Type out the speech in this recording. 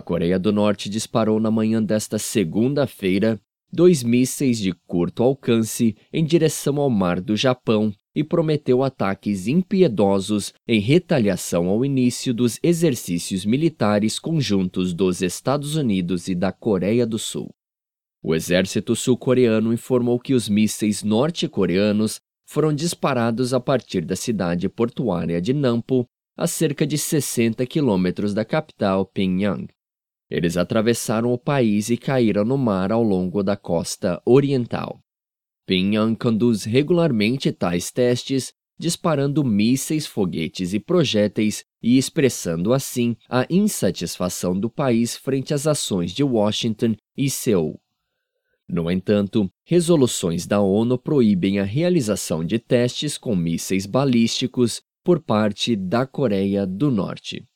Coreia do Norte disparou na manhã desta segunda-feira dois mísseis de curto alcance em direção ao mar do Japão e prometeu ataques impiedosos em retaliação ao início dos exercícios militares conjuntos dos Estados Unidos e da Coreia do Sul. O exército sul-coreano informou que os mísseis norte-coreanos foram disparados a partir da cidade portuária de Nampo, a cerca de 60 quilômetros da capital Pyongyang. Eles atravessaram o país e caíram no mar ao longo da costa oriental. Pyongyang conduz regularmente tais testes, disparando mísseis, foguetes e projéteis e expressando assim a insatisfação do país frente às ações de Washington e Seul. No entanto, resoluções da ONU proíbem a realização de testes com mísseis balísticos por parte da Coreia do Norte.